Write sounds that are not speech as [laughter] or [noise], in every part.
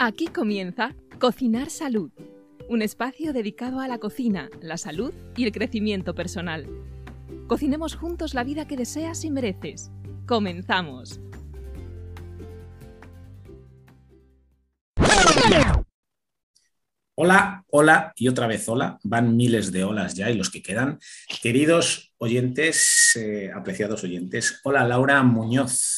Aquí comienza Cocinar Salud, un espacio dedicado a la cocina, la salud y el crecimiento personal. Cocinemos juntos la vida que deseas y mereces. Comenzamos. Hola, hola y otra vez hola. Van miles de olas ya y los que quedan. Queridos oyentes, eh, apreciados oyentes. Hola, Laura Muñoz.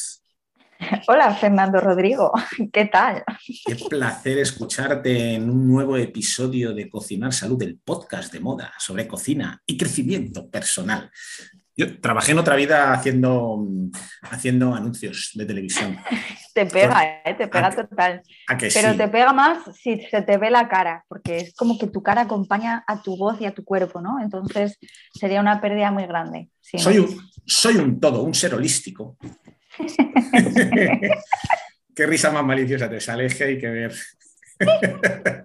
[laughs] Hola, Fernando Rodrigo. [laughs] ¿Qué tal? Qué placer escucharte en un nuevo episodio de Cocinar Salud, el podcast de moda sobre cocina y crecimiento personal. Yo trabajé en otra vida haciendo, haciendo anuncios de televisión. [laughs] Te pega, ¿eh? te pega total. Pero te pega más si se te ve la cara, porque es como que tu cara acompaña a tu voz y a tu cuerpo, ¿no? Entonces sería una pérdida muy grande. soy, un, soy un todo, un ser holístico. [laughs] Qué risa más maliciosa te sale, hay que ver. [laughs]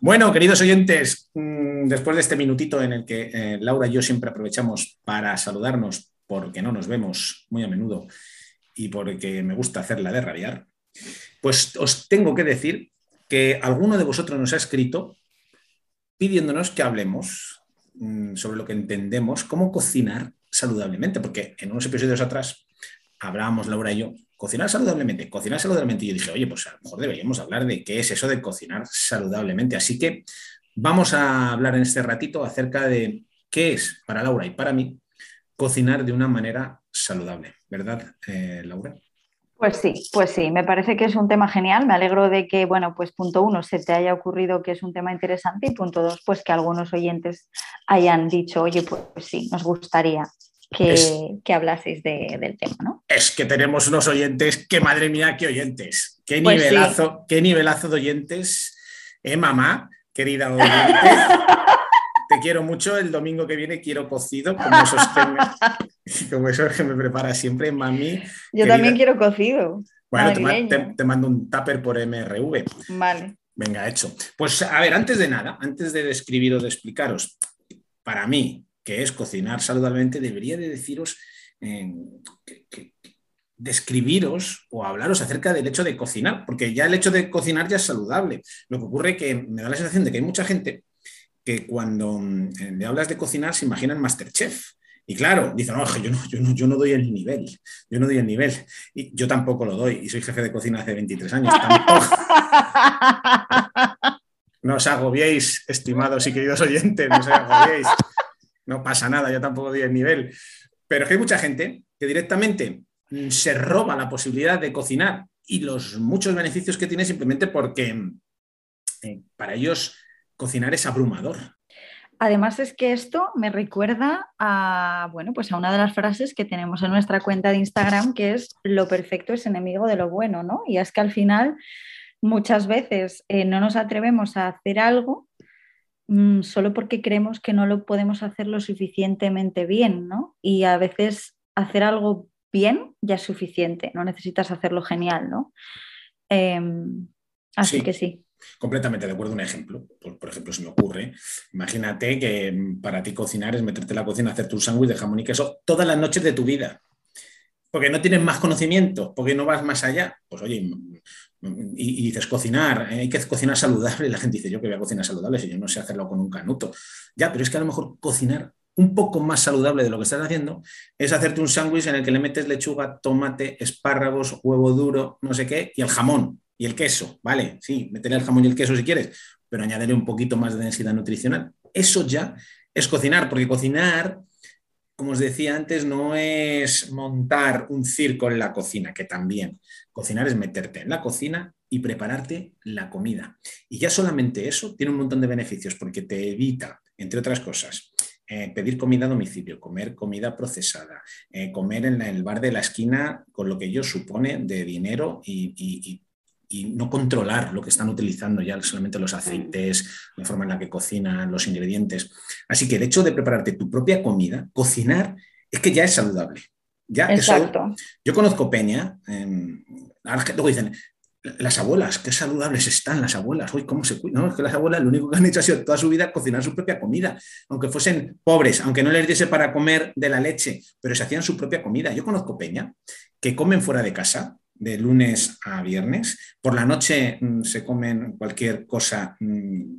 bueno, queridos oyentes, mm, después de este minutito en el que eh, Laura y yo siempre aprovechamos para saludarnos porque no nos vemos muy a menudo y porque me gusta hacerla de rabiar, pues os tengo que decir que alguno de vosotros nos ha escrito pidiéndonos que hablemos mm, sobre lo que entendemos, cómo cocinar saludablemente, porque en unos episodios atrás hablábamos Laura y yo, cocinar saludablemente, cocinar saludablemente. Y yo dije, oye, pues a lo mejor deberíamos hablar de qué es eso de cocinar saludablemente. Así que vamos a hablar en este ratito acerca de qué es para Laura y para mí cocinar de una manera saludable, ¿verdad, eh, Laura? Pues sí, pues sí, me parece que es un tema genial. Me alegro de que, bueno, pues punto uno, se te haya ocurrido que es un tema interesante y punto dos, pues que algunos oyentes hayan dicho, oye, pues, pues sí, nos gustaría que, hablaseis del tema, ¿no? Es que tenemos unos oyentes, que madre mía, qué oyentes, qué pues nivelazo, qué nivelazo de oyentes, eh, mamá, querida oyente. [laughs] te quiero mucho, el domingo que viene quiero cocido, como esos que me, [laughs] como que me prepara siempre mami. Yo también quiero cocido. Bueno, te, mando un tupper por MRV. Vale. Venga, hecho. Pues a ver, antes de nada, antes de describir o de explicaros, para mí, que es cocinar saludablemente, debería de deciros, eh, describiros o hablaros acerca del hecho de cocinar, porque ya el hecho de cocinar ya es saludable. Lo que ocurre es que me da la sensación de que hay mucha gente que cuando eh, le hablas de cocinar se imaginan Masterchef. Y claro, dicen, no, yo no, yo, no, yo no doy el nivel, yo no doy el nivel. Y yo tampoco lo doy, y soy jefe de cocina hace 23 años. [laughs] no os agobiéis, estimados y queridos oyentes, no os agobiéis no pasa nada, yo tampoco doy el nivel. Pero es que hay mucha gente que directamente mm, se roba la posibilidad de cocinar y los muchos beneficios que tiene simplemente porque eh, para ellos cocinar es abrumador. Además es que esto me recuerda a, bueno, pues a una de las frases que tenemos en nuestra cuenta de Instagram, que es lo perfecto es enemigo de lo bueno, ¿no? Y es que al final muchas veces eh, no nos atrevemos a hacer algo Mm, solo porque creemos que no lo podemos hacer lo suficientemente bien, ¿no? Y a veces hacer algo bien ya es suficiente, no necesitas hacerlo genial, ¿no? Em, así que sí. Completamente de acuerdo. Un ejemplo, por, ejemplo, se me ocurre, imagínate que mm, para ti cocinar es meterte en la cocina, hacerte un sándwich de jamón y queso todas las noches de tu vida porque no tienes más conocimiento, porque no vas más allá. Pues oye, y, dices cocinar, eh, hay que cocinar saludable, y la gente dice, yo que voy a cocinar saludable si yo no sé hacerlo con un canuto. Ya, pero es que a lo mejor cocinar un poco más saludable de lo que estás haciendo es hacerte un sándwich en el que le metes lechuga, tomate, espárragos, huevo duro, no sé qué, y el jamón y el queso, ¿vale? Sí, métele el jamón y el queso si quieres, pero añadirle un poquito más de densidad nutricional. Eso ya es cocinar, porque cocinar como os decía antes, no es montar un circo en la cocina, que también. Cocinar es meterte en la cocina y prepararte la comida. Y ya solamente eso tiene un montón de beneficios porque te evita, entre otras cosas, eh, pedir comida a domicilio, comer comida procesada, eh, comer en el bar de la esquina con lo que ello supone de dinero y y no controlar lo que están utilizando ya solamente los aceites, la forma en la que cocinan, los ingredientes. Así que el hecho de prepararte tu propia comida, cocinar, es que ya es saludable. Ya Exacto. yo conozco Peña, luego dicen, las abuelas, qué saludables están las abuelas, hoy cómo se cuidan. No, es que las abuelas lo único que han hecho ha sido toda su vida cocinar su propia comida, aunque fuesen pobres, aunque no les diese para comer de la leche, pero se hacían su propia comida. Yo conozco Peña que comen fuera de casa, de lunes a viernes. Por la noche mm, se comen cualquier cosa, mm,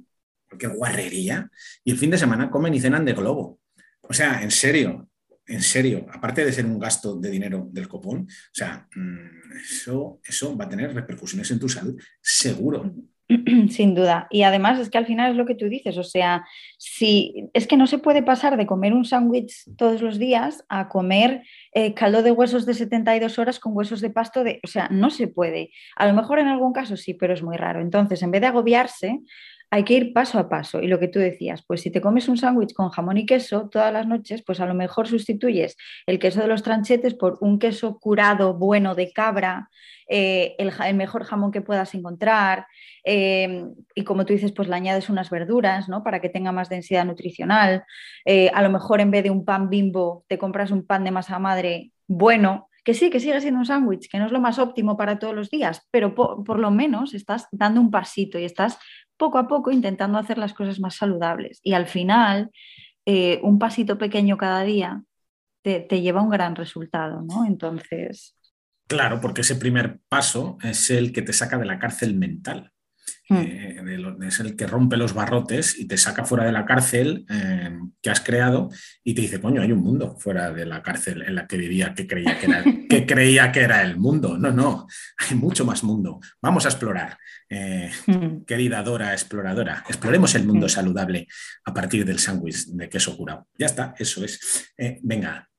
cualquier guarrería. Y el fin de semana comen y cenan de globo. O sea, en serio, en serio, aparte de ser un gasto de dinero del copón, o sea, mm, eso, eso va a tener repercusiones en tu salud, seguro. [clears throat] Sin duda. Y además es que al final es lo que tú dices, o sea, si es que no se puede pasar de comer un sándwich todos los días a comer eh, caldo de huesos de 72 horas con huesos de pasto, de, o sea, no se puede. A lo mejor en algún caso sí, pero es muy raro. Entonces, en vez de agobiarse, hay que ir paso a paso. Y lo que tú decías, pues si te comes un sándwich con jamón y queso todas las noches, pues a lo mejor sustituyes el queso de los tranchetes por un queso curado bueno de cabra, eh, el, mejor jamón que puedas encontrar. Eh, y como tú dices, pues le añades unas verduras, ¿no? Para que tenga más densidad nutricional. Eh, a lo mejor en vez de un pan bimbo, te compras un pan de masa madre bueno, que sí, que sigue siendo un sándwich, que no es lo más óptimo para todos los días, pero por, lo menos estás dando un pasito y estás poco a poco intentando hacer las cosas más saludables. Y al final, eh, un pasito pequeño cada día te, te lleva a un gran resultado, ¿no? Entonces... Claro, porque ese primer paso es el que te saca de la cárcel mental. Hmm. Eh, es el que rompe los barrotes y te saca fuera de la cárcel eh, que has creado y te dice, coño, hay un mundo fuera de la cárcel en la que vivía que creía que era, [laughs] que creía que era el mundo. No, no, hay mucho más mundo. Vamos a explorar. Eh, hmm. Querida Dora exploradora, exploremos el mundo hmm. saludable a partir del sándwich de queso curado. Ya está, eso es. venga,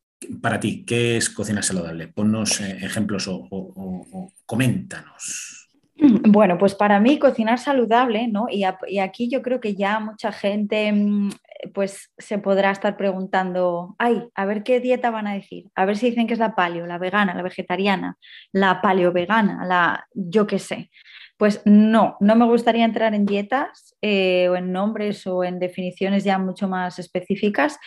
para ti, ¿qué es cocina saludable? Ponnos ejemplos o coméntanos. [clears throat] Bueno, pues para mí cocinar saludable, ¿no? Y, aquí yo creo que ya mucha gente mm, pues se podrá estar preguntando, ay, a ver qué dieta van a decir, a ver si dicen que es la paleo, la vegana, la vegetariana, la paleo vegana, la yo qué sé. Pues no, no me gustaría entrar en dietas eh, o en nombres o en definiciones ya mucho más específicas,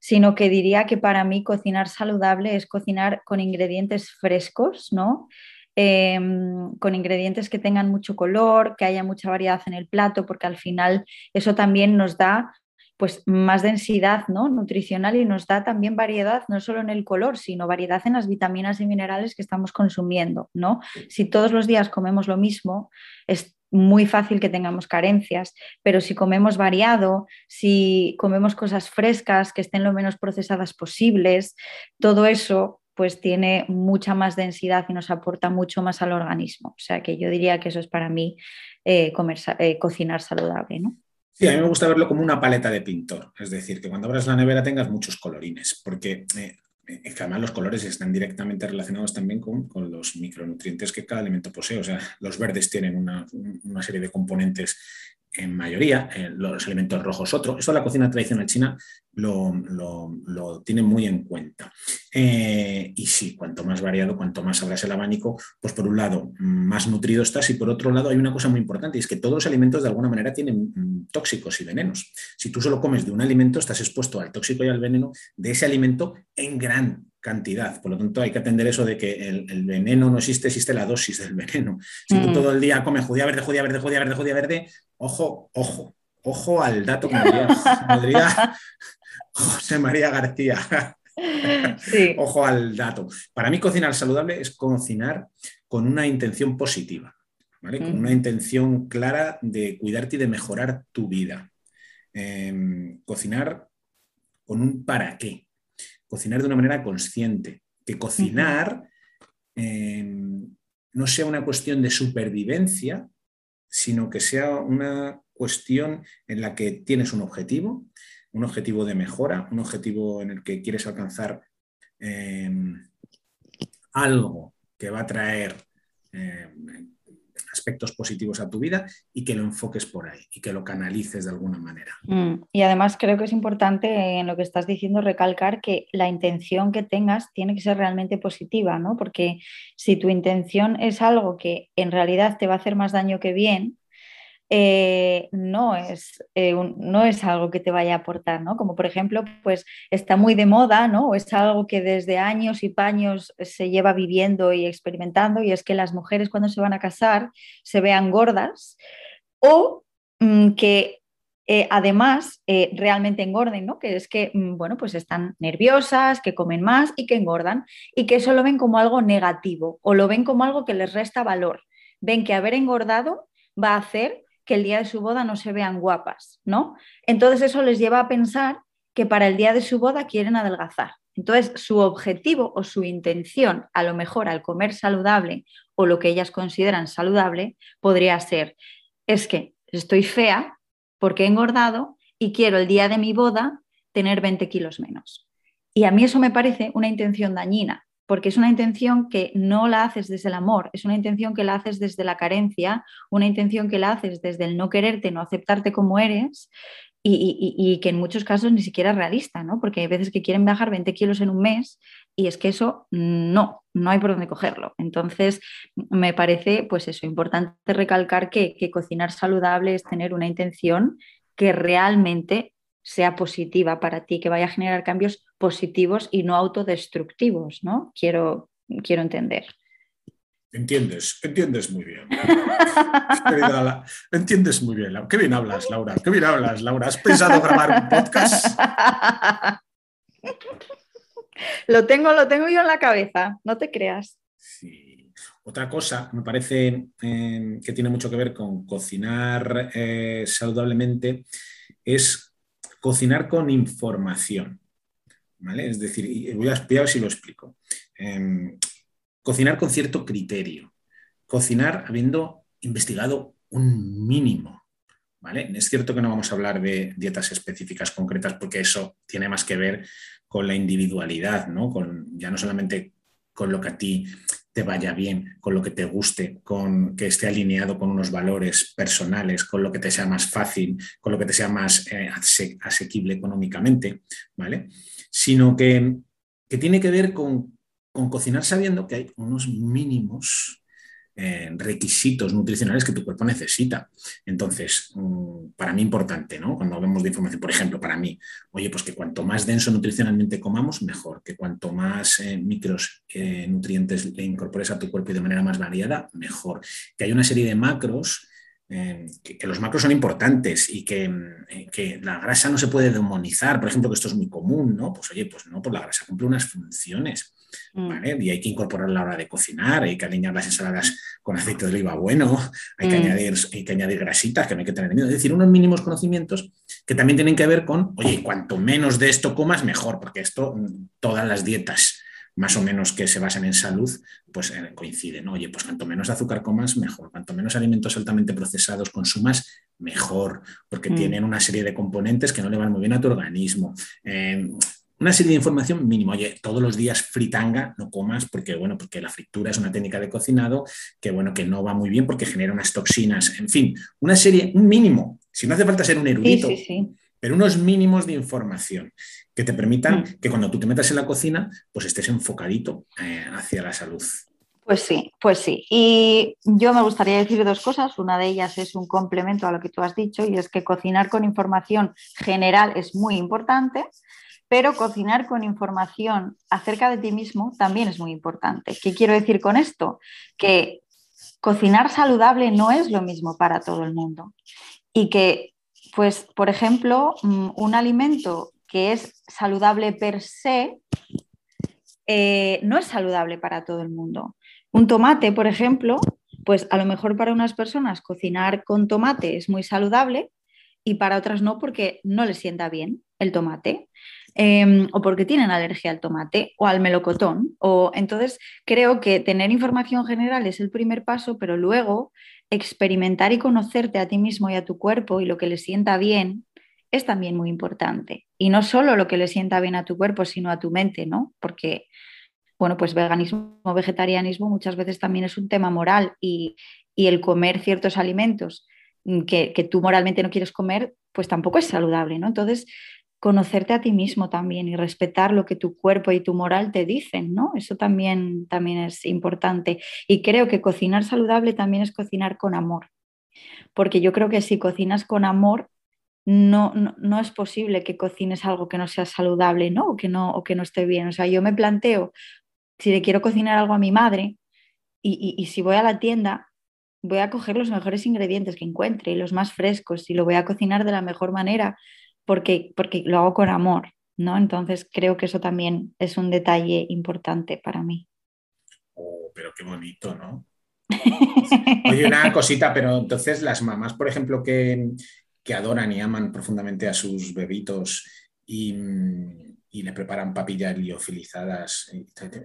sino que diría que para mí cocinar saludable es cocinar con ingredientes frescos, ¿no? Em, con ingredientes que tengan mucho color, que haya mucha variedad en el plato, porque al final eso también nos da pues más densidad ¿no? nutricional y nos da también variedad no solo en el color, sino variedad en las vitaminas y minerales que estamos consumiendo. ¿no? Si todos los días comemos lo mismo, es muy fácil que tengamos carencias, pero si comemos variado, si comemos cosas frescas que estén lo menos procesadas posibles, todo eso pues tiene mucha más densidad y nos aporta mucho más al organismo. O sea que yo diría que eso es para mí eh, eh, cocinar saludable. ¿no? Sí, a mí me gusta verlo como una paleta de pintor, es decir, que cuando abras la nevera tengas muchos colorines, porque eh, además los colores están directamente relacionados también con, los micronutrientes que cada alimento posee. O sea, los verdes tienen una, una serie de componentes en mayoría, los alimentos rojos otro. Eso la cocina tradicional china lo, tiene muy en cuenta. Eh, y sí, cuanto más variado, cuanto más abras el abanico, pues por un lado más nutrido estás y por otro lado hay una cosa muy importante es que todos los alimentos de alguna manera tienen mm, tóxicos y venenos. Si tú solo comes de un alimento, estás expuesto al tóxico y al veneno de ese alimento en gran cantidad. Por lo tanto, hay que atender eso de que el, veneno no existe, existe la dosis del veneno. Si tú mm. todo el día comes judía verde, judía verde, judía verde, judía verde, ojo, ojo, ojo al dato que podría [laughs] José María García. Ojo al dato. Para mí cocinar saludable es cocinar con una intención positiva, con una intención clara de cuidarte y de mejorar tu vida. Em, cocinar con un para qué cocinar de una manera consciente, que cocinar em, no sea una cuestión de supervivencia, sino que sea una cuestión en la que tienes un objetivo, un objetivo de mejora, un objetivo en el que quieres alcanzar em, algo que va a traer em, aspectos positivos a tu vida y que lo enfoques por ahí y que lo canalices de alguna manera. Mm, y además creo que es importante en lo que estás diciendo recalcar que la intención que tengas tiene que ser realmente positiva, ¿no? Porque si tu intención es algo que en realidad te va a hacer más daño que bien, eh, no, es, eh, no es algo que te vaya a aportar, ¿no? Como por ejemplo, pues está muy de moda, ¿no? O es algo que desde años y paños se lleva viviendo y experimentando, y es que las mujeres cuando se van a casar se vean gordas o mm, que eh, además realmente engorden, ¿no? Que es que, mm, bueno, pues están nerviosas, que comen más y que engordan y que eso lo ven como algo negativo o lo ven como algo que les resta valor. Ven que haber engordado va a hacer que el día de su boda no se vean guapas, ¿no? Entonces eso les lleva a pensar que para el día de su boda quieren adelgazar. Entonces, su objetivo o su intención, a lo mejor al comer saludable o lo que ellas consideran saludable, podría ser, es que estoy fea, porque he engordado y quiero el día de mi boda tener 20 kilos menos. Y a mí eso me parece una intención dañina, porque es una intención que no la haces desde el amor, es una intención que la haces desde la carencia, una intención que la haces desde el no quererte, no aceptarte como eres y, que en muchos casos ni siquiera es realista, ¿no? Porque hay veces que quieren bajar 20 kilos en un mes y es que eso no, no hay por dónde cogerlo. Entonces, me parece, pues eso, importante recalcar que, que cocinar saludable es tener una intención que realmente sea positiva para ti, que vaya a generar cambios positivos y no autodestructivos, ¿no? Quiero, quiero entender. Entiendes, entiendes muy bien. [laughs] entiendes muy bien. Qué bien hablas, Laura. Qué bien hablas, Laura. ¿Has pensado grabar un podcast? [laughs] Lo tengo, lo tengo yo en la cabeza, no te creas. Sí. Otra cosa me parece eh, que tiene mucho que ver con cocinar eh, saludablemente es cocinar con información. ¿Vale? Es decir, voy a, explicar si lo explico. Em, cocinar con cierto criterio, cocinar habiendo investigado un mínimo. ¿vale? Es cierto que no vamos a hablar de dietas específicas concretas porque eso tiene más que ver con la individualidad, ¿no? Con, ya no solamente con lo que a ti te vaya bien, con lo que te guste, con que esté alineado con unos valores personales, con lo que te sea más fácil, con lo que te sea más eh, asequible económicamente, ¿vale? Sino que, que tiene que ver con con cocinar sabiendo que hay unos mínimos eh, requisitos nutricionales que tu cuerpo necesita. Entonces, mm, para mí importante, ¿no? Cuando hablamos de información, por ejemplo, para mí, oye, pues que cuanto más denso nutricionalmente comamos, mejor, que cuanto más eh, micros eh, nutrientes le incorpores a tu cuerpo y de manera más variada, mejor. Que hay una serie de macros que, los macros son importantes y que, que, la grasa no se puede demonizar, por ejemplo, que esto es muy común, ¿no? Pues oye, pues no, pues la grasa cumple unas funciones. Mm. Y hay que incorporar a la hora de cocinar, hay que alinear las ensaladas con aceite de oliva bueno, hay que, mm. añadir, hay que añadir grasitas que no hay que tener miedo. Es decir, unos mínimos conocimientos que también tienen que ver con, oye, cuanto menos de esto comas, mejor, porque esto, mm, todas las dietas más o menos que se basan en salud, pues eh, coinciden. Oye, pues cuanto menos azúcar comas, mejor. Cuanto menos alimentos altamente procesados consumas, mejor, porque tienen una serie de componentes que no le van muy bien a tu organismo. Eh, una serie de información mínima. Oye, todos los días fritanga no comas porque, bueno, porque la fritura es una técnica de cocinado que, bueno, que no va muy bien porque genera unas toxinas. En fin, una serie, un mínimo. Si no hace falta ser un erudito, pero unos mínimos de información que te permitan mm. que cuando tú te metas en la cocina, pues estés enfocadito eh, hacia la salud. Pues sí, pues sí. Y yo me gustaría decir dos cosas. Una de ellas es un complemento a lo que tú has dicho y es que cocinar con información general es muy importante. Pero cocinar con información acerca de ti mismo también es muy importante. ¿Qué quiero decir con esto? Que cocinar saludable no es lo mismo para todo el mundo. Y que, pues, por ejemplo, mm, un alimento que es saludable per se, eh, no es saludable para todo el mundo. Un tomate, por ejemplo, pues a lo mejor para unas personas cocinar con tomate es muy saludable y para otras no porque no les sienta bien el tomate. Em, o porque tienen alergia al tomate o al melocotón. O, entonces, creo que tener información general es el primer paso, pero luego experimentar y conocerte a ti mismo y a tu cuerpo y lo que le sienta bien es también muy importante. Y no solo lo que le sienta bien a tu cuerpo, sino a tu mente, ¿no? Porque, bueno, pues veganismo, vegetarianismo muchas veces también es un tema moral y, el comer ciertos alimentos que, que, tú moralmente no quieres comer, pues tampoco es saludable, ¿no? Entonces, conocerte a ti mismo también y respetar lo que tu cuerpo y tu moral te dicen, ¿no? Eso también, también es importante. Y creo que cocinar saludable también es cocinar con amor, porque yo creo que si cocinas con amor, no, no, es posible que cocines algo que no sea saludable, ¿no? O que no, o que no esté bien. O sea, yo me planteo, si le quiero cocinar algo a mi madre y, y si voy a la tienda, voy a coger los mejores ingredientes que encuentre y los más frescos y lo voy a cocinar de la mejor manera porque, porque lo hago con amor, ¿no? Entonces creo que eso también es un detalle importante para mí. Oh, pero qué bonito, ¿no? Oye, una [laughs] cosita, pero entonces las mamás, por ejemplo, que, que adoran y aman profundamente a sus bebitos y, y le preparan papillas liofilizadas,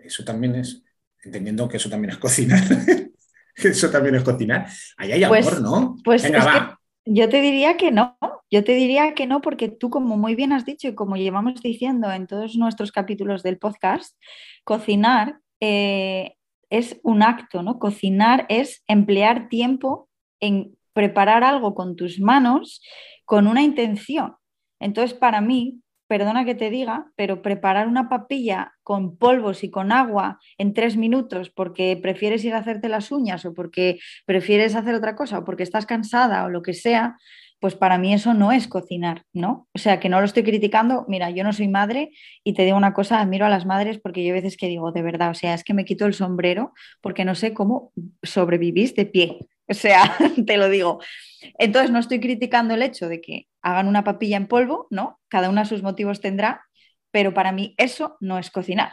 eso también es, entendiendo que eso también es cocinar, [laughs] eso también es cocinar, ahí hay Pues- amor, ¿no? Pues Venga, va. yo te diría que no, yo te diría que no, porque tú, como muy bien has dicho y como llevamos diciendo en todos nuestros capítulos del podcast, cocinar eh, es un acto, ¿no? Cocinar es emplear tiempo en preparar algo con tus manos con una intención. Entonces, para mí, perdona que te diga, pero preparar una papilla con polvos y con agua en tres minutos porque prefieres ir a hacerte las uñas o porque prefieres hacer otra cosa o porque estás cansada o lo que sea, pues para mí eso no es cocinar, ¿no? O sea, que no lo estoy criticando. Mira, yo no soy madre y te digo una cosa, admiro a las madres porque yo a veces que digo, de verdad, o sea, es que me quito el sombrero porque no sé cómo sobrevivís de pie. [laughs] O sea, [laughs] te lo digo. Entonces, no estoy criticando el hecho de que hagan una papilla en polvo, ¿no? Cada una sus motivos tendrá, pero para mí eso no es cocinar.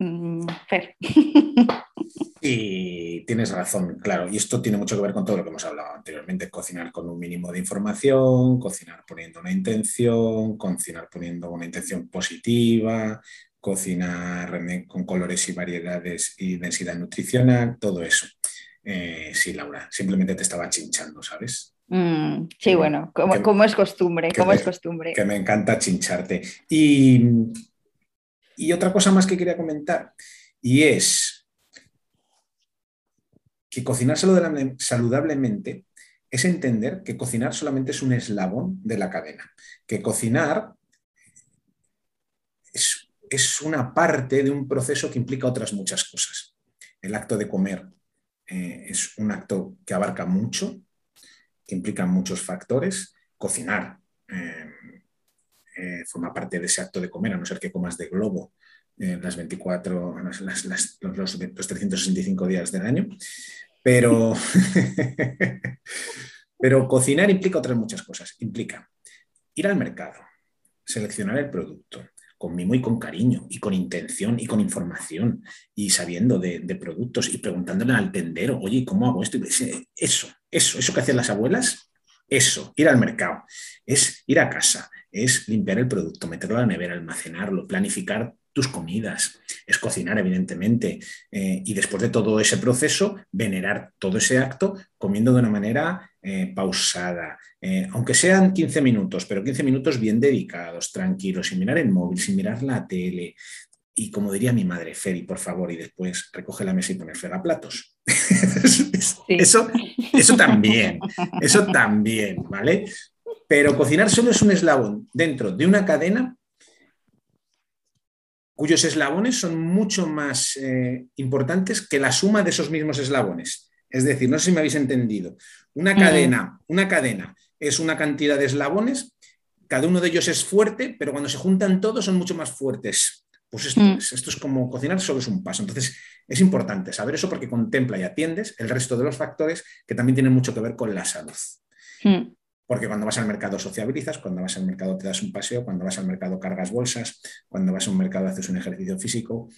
Mm, Fer. [laughs] Y tienes razón, claro. Y esto tiene mucho que ver con todo lo que hemos hablado anteriormente. Cocinar con un mínimo de información, cocinar poniendo una intención, cocinar poniendo una intención positiva, cocinar con colores y variedades y densidad nutricional, todo eso. Eh, sí, Laura, simplemente te estaba chinchando, ¿sabes? Mm, sí, Que- bueno, como, que- como es costumbre, como me- es costumbre. que me encanta chincharte. Y, y otra cosa más que quería comentar, y es que cocinar saludable- saludablemente es entender que cocinar solamente es un eslabón de la cadena, que cocinar es, es una parte de un proceso que implica otras muchas cosas. El acto de comer eh, es un acto que abarca mucho, que implica muchos factores. Cocinar eh, eh, forma parte de ese acto de comer, a no ser que comas de globo las 24, las- los 365 días del año. Pero, [laughs] pero cocinar implica otras muchas cosas. Implica ir al mercado, seleccionar el producto con mimo y con cariño, y con intención y con información, y sabiendo de, productos y preguntándole al tendero, oye, ¿cómo hago esto? Eso, eso, eso que hacían las abuelas, eso, ir al mercado, es ir a casa, es limpiar el producto, meterlo a la nevera, almacenarlo, planificar tus comidas, es cocinar, evidentemente, eh, y después de todo ese proceso, venerar todo ese acto comiendo de una manera eh, pausada, eh, aunque sean 15 minutos, pero 15 minutos bien dedicados, tranquilos, sin mirar el móvil, sin mirar la tele. Y como diría mi madre, Feri, por favor, y después recoge la mesa y pone fregaplatos. [laughs] eso, eso también, eso también, ¿vale? Pero cocinar solo es un eslabón dentro de una cadena cuyos eslabones son mucho más eh, importantes que la suma de esos mismos eslabones. Es decir, no sé si me habéis entendido. Una cadena, una cadena es una cantidad de eslabones, cada uno de ellos es fuerte, pero cuando se juntan todos son mucho más fuertes. Pues esto, Mm. es, esto es como cocinar, solo es un paso. Entonces, es importante saber eso porque contempla y atiendes el resto de los factores que también tienen mucho que ver con la salud. Mm. Porque cuando vas al mercado sociabilizas, cuando vas al mercado te das un paseo, cuando vas al mercado cargas bolsas, cuando vas a un mercado haces un ejercicio físico,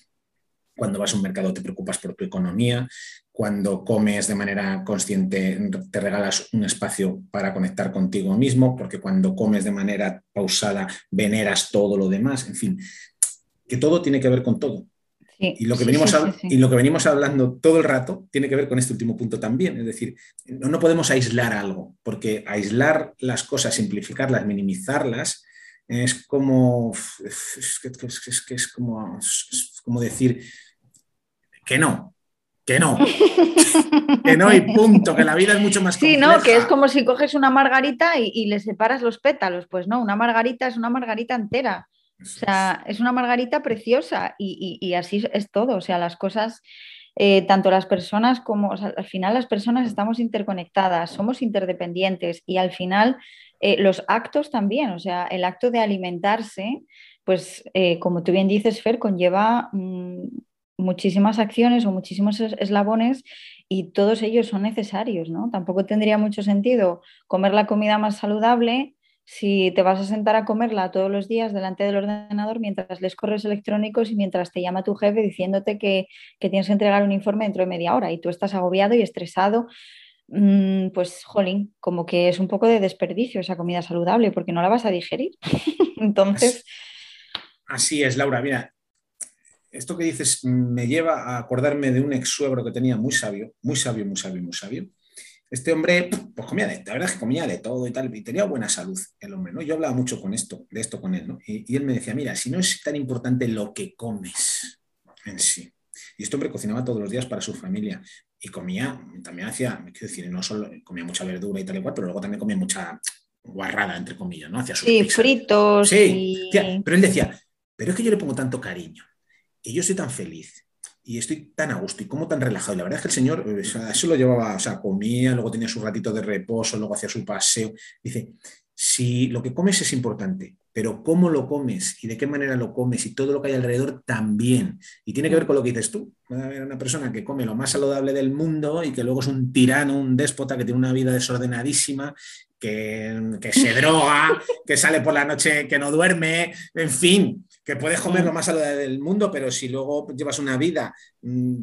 cuando vas a un mercado te preocupas por tu economía, cuando comes de manera consciente te regalas un espacio para conectar contigo mismo, porque cuando comes de manera pausada veneras todo lo demás, en fin, que todo tiene que ver con todo. Sí, Y lo, que sí, venimos sí, sí, sí. y lo que venimos hablando todo el rato tiene que ver con este último punto también. Es decir, no, no podemos aislar algo, porque aislar las cosas, simplificarlas, minimizarlas, es como, es, es es como, como decir que no, que no, [laughs] que no y punto, que la vida es mucho más Sí, compleja. no, que es como si coges una margarita y, y le separas los pétalos. Pues no, una margarita es una margarita entera. O sea, es una margarita preciosa y, y- y así es todo. O sea, las cosas, eh, tanto las personas como, o sea, al final las personas estamos interconectadas, somos interdependientes y al final eh, los actos también. O sea, el acto de alimentarse, pues eh, como tú bien dices, Fer, conlleva mm, muchísimas acciones o muchísimos eslabones y todos ellos son necesarios, ¿no? Tampoco tendría mucho sentido comer la comida más saludable si te vas a sentar a comerla todos los días delante del ordenador mientras lees correos electrónicos y mientras te llama tu jefe diciéndote que, tienes que entregar un informe dentro de media hora y tú estás agobiado y estresado, mm, pues, jolín, como que es un poco de desperdicio esa comida saludable porque no la vas a digerir. [laughs] Entonces... Así es, Laura. Mira, esto que dices me lleva a acordarme de un ex suegro que tenía muy sabio, muy sabio, muy sabio, muy sabio. Este hombre, pues comía de, la verdad es que comía de todo y tal, y tenía buena salud el hombre, ¿no? Yo hablaba mucho con esto, de esto con él, ¿no? Y, él me decía, mira, si no es tan importante lo que comes en sí. Y este hombre cocinaba todos los días para su familia y comía, también hacía, quiero decir, no solo comía mucha verdura y tal y cual, pero luego también comía mucha guarrada, entre comillas, ¿no? Hacía sus sí, fritos. Sí, pero él decía, pero es que yo le pongo tanto cariño y yo soy tan feliz y estoy tan a gusto y como tan relajado. Y la verdad es que el señor eh, eso lo llevaba, o sea, comía, luego tenía su ratito de reposo, luego hacía su paseo. Dice, si lo que comes es importante, pero cómo lo comes y de qué manera lo comes y todo lo que hay alrededor también. Y tiene que ver con lo que dices tú. Va a haber una persona que come lo más saludable del mundo y que luego es un tirano, un déspota que tiene una vida desordenadísima que, se droga, que sale por la noche que no duerme, en fin, que puedes comer lo más saludable del mundo, pero si luego llevas una vida mm,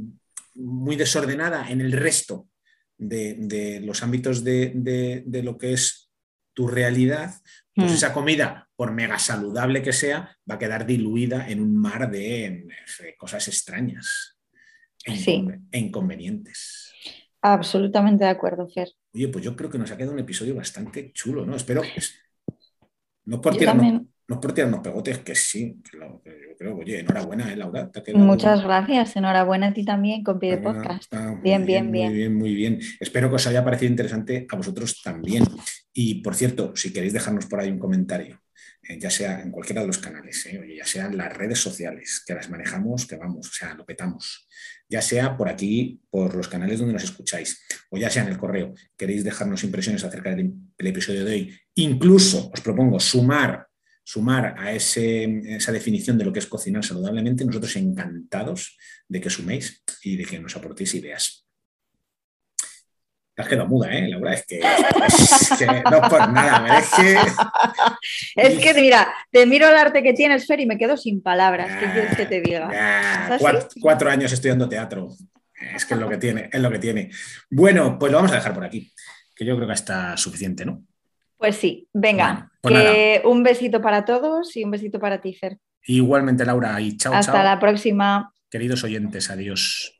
muy desordenada en el resto de, los ámbitos de, lo que es tu realidad, pues mm. esa comida, por mega saludable que sea, va a quedar diluida en un mar de, cosas extrañas e inconvenientes. Absolutamente de acuerdo, Fer. Oye, pues yo creo que nos ha quedado un episodio bastante chulo, ¿no? Espero que... No por, tirarnos, no por tirarnos pegotes, que sí, que yo creo, oye, enhorabuena, ¿eh, Laura? Muchas gracias, enhorabuena a ti también con Pide Podcast. Bien, bien, bien, Muy bien, muy bien. Espero que os haya parecido interesante a vosotros también. Y por cierto, si queréis dejarnos por ahí un comentario, eh, ya sea en cualquiera de los canales, eh, ya sea en las redes sociales, que las manejamos, que vamos, o sea, lo petamos, ya sea por aquí, por los canales donde nos escucháis, o ya sea en el correo, queréis dejarnos impresiones acerca del, episodio de hoy, incluso os propongo sumar, sumar a esa definición de lo que es cocinar saludablemente, nosotros encantados de que suméis y de que nos aportéis ideas. Te has quedado muda, ¿eh, Laura? Es que, no por nada, es que... [laughs] Es que, mira, te miro el arte que tienes, Fer, y me quedo sin palabras. ¿Qué quieres que te diga? Cuatro, años estudiando teatro. Es que es lo que tiene, es lo que tiene. Bueno, pues lo vamos a dejar por aquí, que yo creo que está suficiente, ¿no? Pues sí, venga, pues un besito para todos y un besito para ti, Fer. Igualmente, Laura, y chao, Hasta la próxima. Queridos oyentes, adiós.